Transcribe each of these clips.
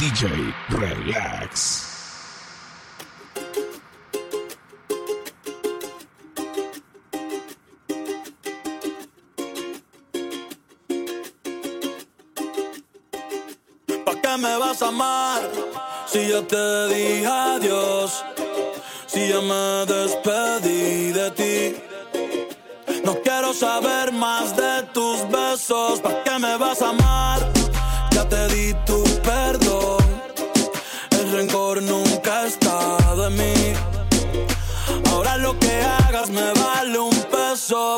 DJ Relax. ¿Para qué me vas a amar si yo te dije adiós? Si ya me despedí de ti. No quiero saber más de tus besos. ¿Para qué me vas a amar? Ya te di tu perdón.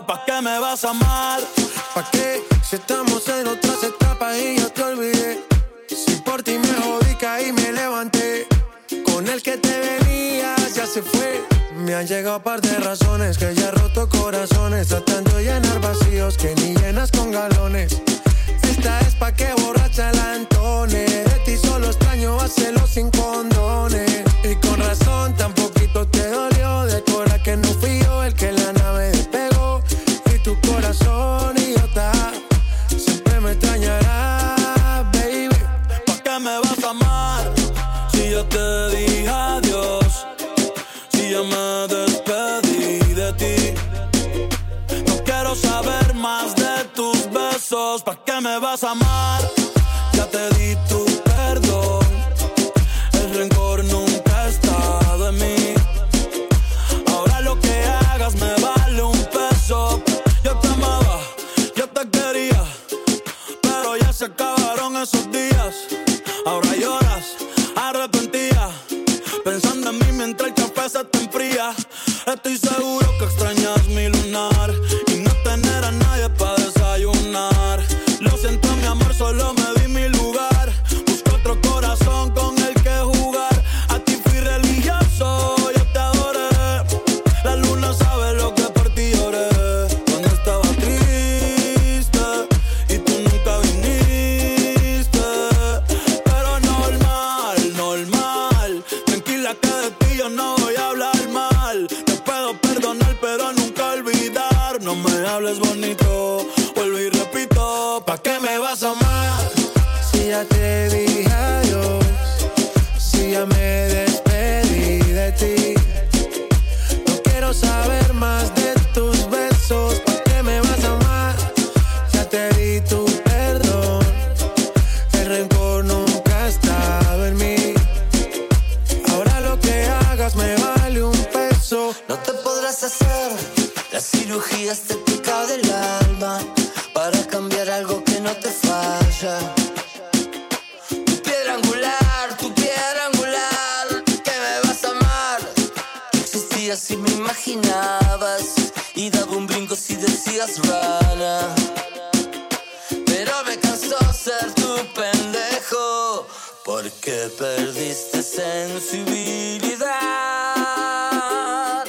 ¿Para qué me vas a amar? ¿Pa' qué? Si estamos en otras etapas y yo te olvidé. Si por ti me jodí, caí, me levanté. Con el que te venías ya se fue. Me han llegado par de razones que ya he roto corazones. Tratando de llenar vacíos que ni llenas con galones. Esta es pa' que borracha la entone. De ti solo imaginabas y daba un brinco si decías rana. Pero me cansó ser tu pendejo porque perdiste sensibilidad.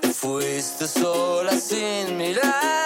Te fuiste sola sin mirar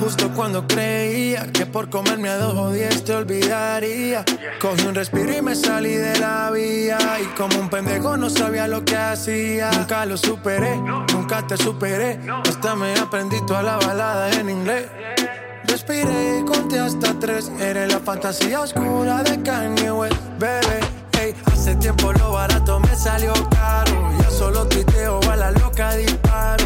Justo cuando creía que por comerme a dos o te olvidaría. Cogí un respiro y me salí de la vía. Y como un pendejo no sabía lo que hacía. Nunca lo superé, nunca te superé. Hasta me aprendí toda la balada en inglés. respiré y conté hasta tres. Eres la fantasía oscura de Kanye West, bebé. Hey, hace tiempo lo barato me salió caro. Ya solo tuiteo a la loca disparo.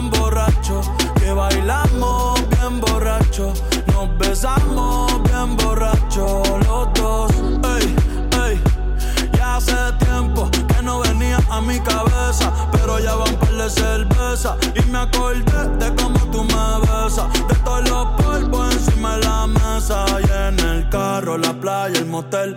bien borrachos, que bailamos bien borrachos, nos besamos bien borrachos los dos. Ey, ey, ya hace tiempo que no venía a mi cabeza, pero ya van par de cerveza y me acordé de cómo tú me besas, de todos los polvos encima de la mesa y en el carro, la playa, el motel,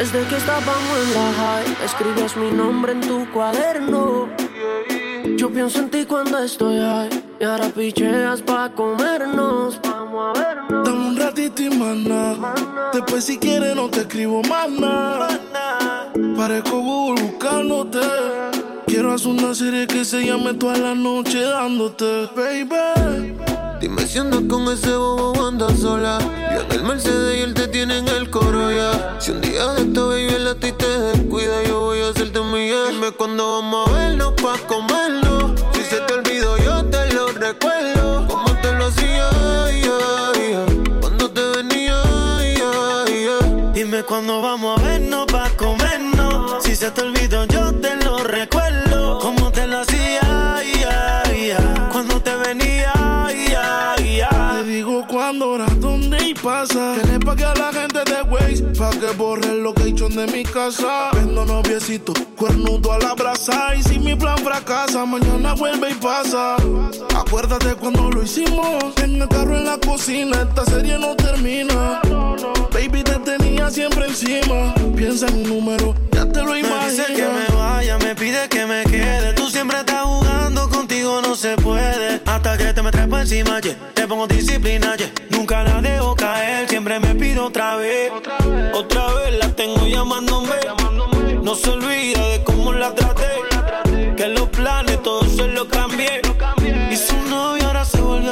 Desde que estábamos en la high, escribes mi nombre en tu cuaderno. Yo pienso en ti cuando estoy high. Y ahora picheas pa' comernos. Vamos a vernos. Dame un ratito y mana. Después si quieres no te escribo más nada. Parezco Google buscándote. Quiero hacer una serie que se llame toda la noche dándote, baby. Dime si andas con ese bobo andas sola. Yo en el Mercedes y él te tiene en el coro ya. Si un día de esto baby el a ti te descuida, yo voy a hacerte mi Dime cuándo vamos a vernos pa' comernos. Si se te olvidó, yo te lo recuerdo. Como te lo hacía, cuando te venía, ay. Dime cuándo vamos a vernos pa' comernos. Si se te olvidó, pasa. Que le pague a la gente de Waze pa' que borre el location de mi casa. Vendo noviecito, cuernudo a la brasa. Y si mi plan fracasa, mañana vuelve y pasa. Acuérdate cuando lo hicimos. En el carro en la cocina, esta serie no termina. Baby, te tenía siempre encima. Piensa en un número, ya te lo Me imaginas. dice que me vaya, me pide que me quede. Tú siempre estás jugando, contigo no se puede. Hasta que te me trepo encima, yeah. te pongo disciplina, yeah. nunca la dejo caer. Siempre me pido otra vez, otra vez, la tengo llamándome. No se olvida de cómo la traté. Que los planes todos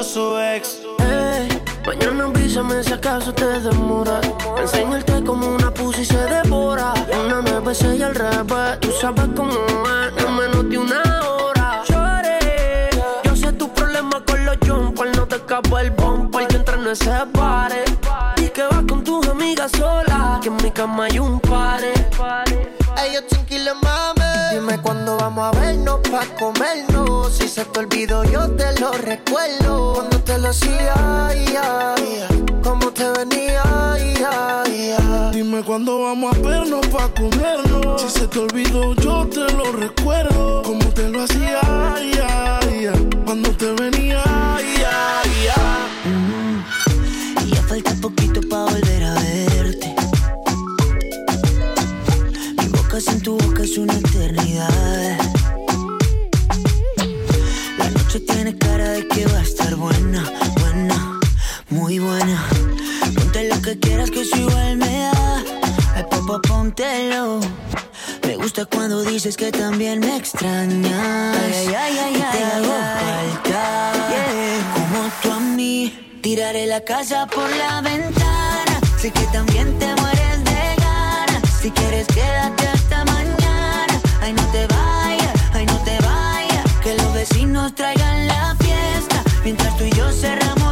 su ex. Ey, mañana avísame si acaso te demora. Enseñarte como una pussy se devora. Una besé y al revés. Tú sabes cómo es, no menos de una hora. Chore, yo sé tu problema con los jumpers. No te escapa el bumper que entra en ese pare. Y que vas con tus amigas solas. Que en mi cama hay un pare. Ey, yo tranquila, mami. Dime cuándo vamos a vernos pa' comernos. Si se te olvidó, yo te lo recuerdo. Cuando te lo hacía, ay, ay. Como te venía, ay. Dime cuándo vamos a vernos pa' comernos. Si se te olvidó, yo te lo recuerdo. Como te lo hacía. Cuando te venía, ay, ay. Y ya falta poquito Tienes cara de que va a estar buena, buena, muy buena. Ponte lo que quieras que eso igual me da. Ay, papá, póntelo. Me gusta cuando dices que también me extrañas. Ay, ay, ay, y te hago falta. Como tú a mí, tiraré la casa por la ventana. Sé que también te mueres de ganas. Si quieres, quédate hasta mañana. Ay, no te vas nos traigan la fiesta mientras tú y yo cerramos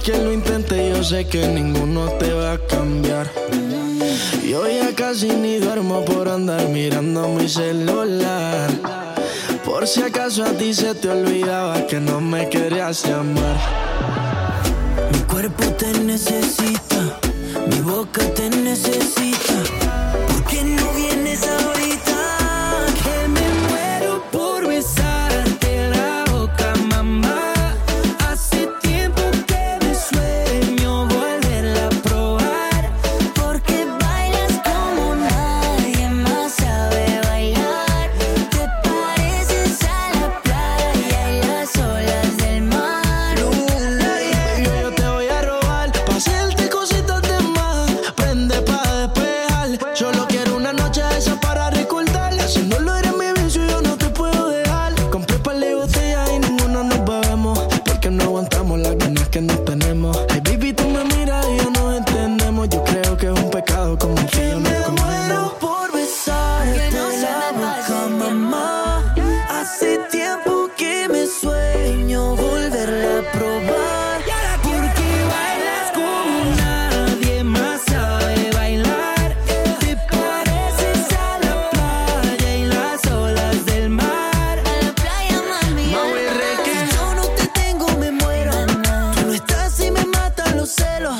que lo intente, yo sé que ninguno te va a cambiar. Yo ya casi ni duermo por andar mirando mi celular. Por si acaso a ti se te olvidaba que no me querías llamar. Mi cuerpo te necesita, mi boca te necesita.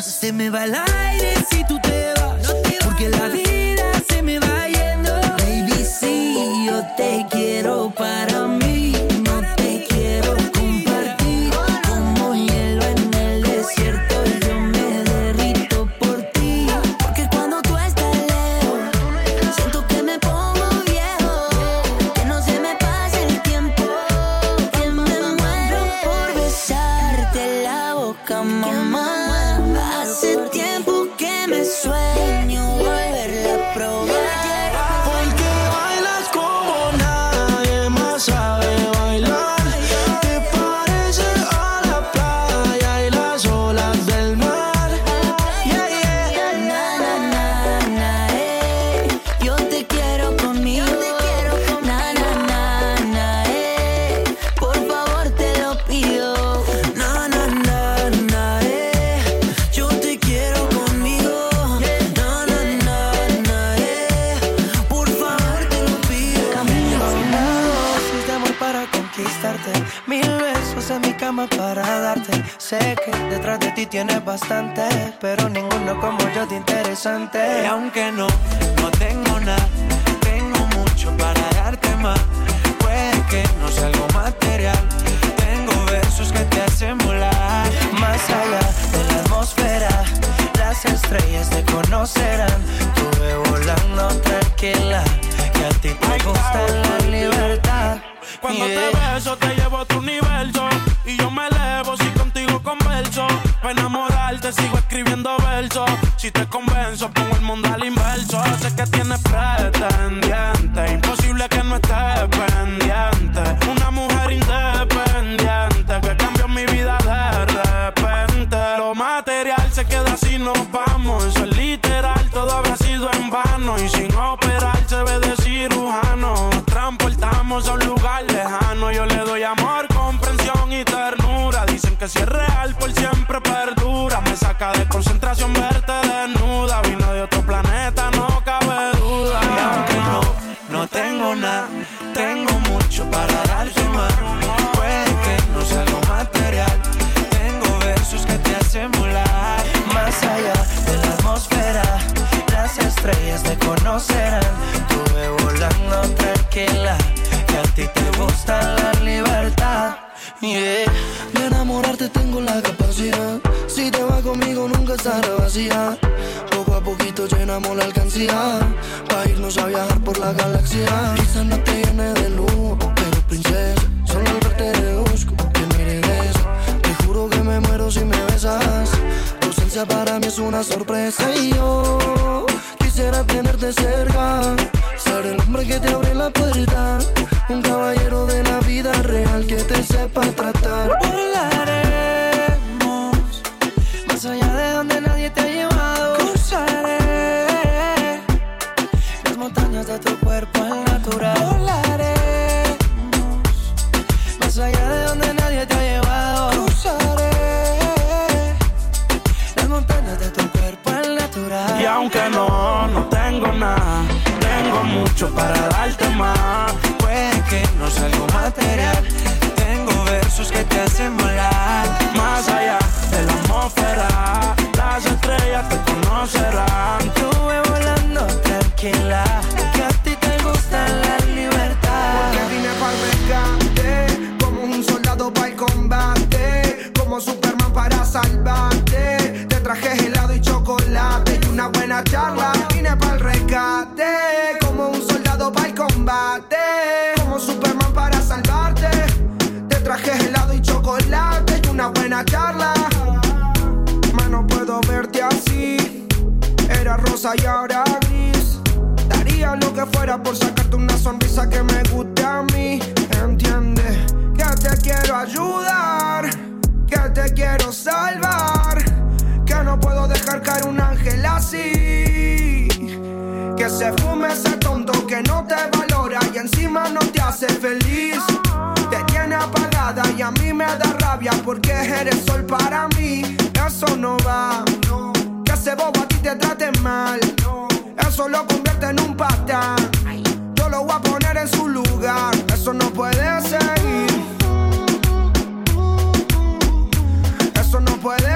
Se me va el aire si tú te vas. No te porque la vida se me va yendo. Baby, sí, yo te quiero para mí. cama para darte. Sé que detrás de ti tienes bastante, pero ninguno como yo de interesante. Y aunque no, no tengo nada, tengo mucho para darte más. Puede que no sea algo material, tengo versos que te hacen volar. Más allá de la atmósfera, las estrellas te conocerán. Tuve volando tranquila que a ti te gusta la libertad. Cuando te beso, te llevo a tu universo. Y yo me elevo si contigo converso. Para enamorarte, sigo escribiendo versos. Si te convenzo, pongo el mundo al inverso. Sé que tienes pretendiente. Imposible que no estés pendiente. Una mujer independiente que cambió mi vida de repente. Lo material se queda sin no llenamos la alcancía. Pa' irnos a viajar por la galaxia. Quizás no te llene de luz, pero princesa. Solo al verte deduzco que me. Te juro que me muero si me besas. Tu ausencia para mí es una sorpresa. Y yo quisiera tenerte cerca. Ser el hombre que te abre la puerta. Un caballero de la vida real que te sepa tratar. Buena charla. Más no puedo verte así. Era rosa y ahora gris. Daría lo que fuera por sacarte una sonrisa que me guste a mí. Entiende que te quiero ayudar, que te quiero salvar, que no puedo dejar caer un ángel así. Que se fume ese tonto que no te valora y encima no te hace feliz. Y a mí me da rabia porque eres sol para mí. Eso no va. Que ese bobo a ti te trate mal. Eso lo convierte en un patán. Yo lo voy a poner en su lugar. Eso no puede seguir. Eso no puede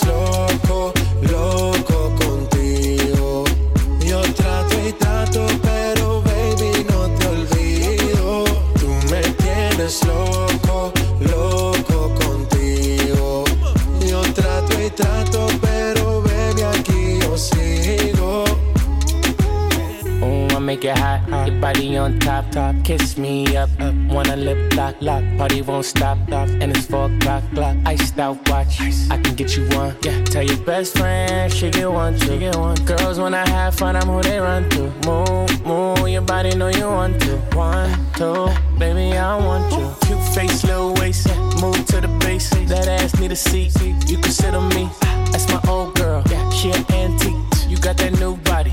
tienes top, top. Kiss me up, up. Wanna lip lock, lock. Party won't stop, stop. And it's four o'clock, clock. Iced out watch. I can get you one. Yeah. Tell your best friend she get one, she get one. Girls when I have fun, I'm who they run to. Move, move. Your body know you want to. One, two, baby I want you. Cute face, little waist. Move to the base. That ass need a seat. You can sit on me. That's my old girl. Yeah. She an antique. You got that new body.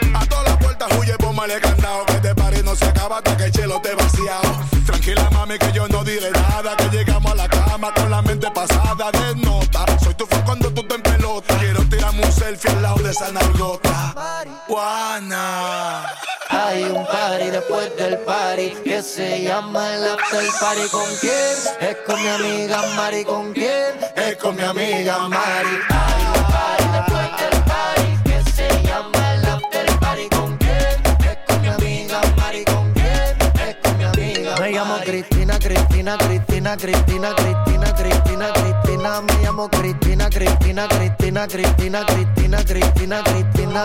A todas las puertas huye, póngale candado. Que este party no se acaba hasta que el chelo te vaciado. Tranquila, mami, que yo no diré nada. Que llegamos a la cama con la mente pasada de nota. Soy tu fan cuando tú te en pelota. Quiero tirarme un selfie al lado de esa nargota. Juana. Hay un party después del party que se llama el after party. ¿Con quién? Es con mi amiga Mari. ¿Con quién? Es con mi amiga Mari. Cristina, Cristina, Cristina, Cristina, Cristina, Cristina, Cristina. Me llamo Cristina, Cristina, Cristina, Cristina, Cristina, Cristina, Cristina.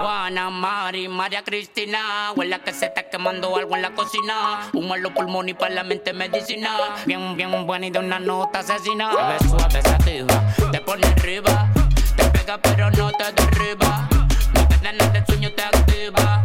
Juana, Mari, María Cristina. Huele que se está quemando algo en la cocina. Humo en los pulmones y para la mente medicina. Bien, bien buena y de una nota asesina. Suave, sativa, te pone arriba. Te pega pero no te derriba. No te nada de sueño, te activa.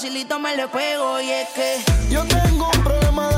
facilito me le pego y es que yo tengo un problema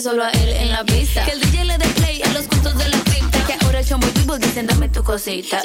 solo a él en la pista. Que el DJ le dé a los gustos de la cripta. Que ahora el chombo people dicen dame tu cosita.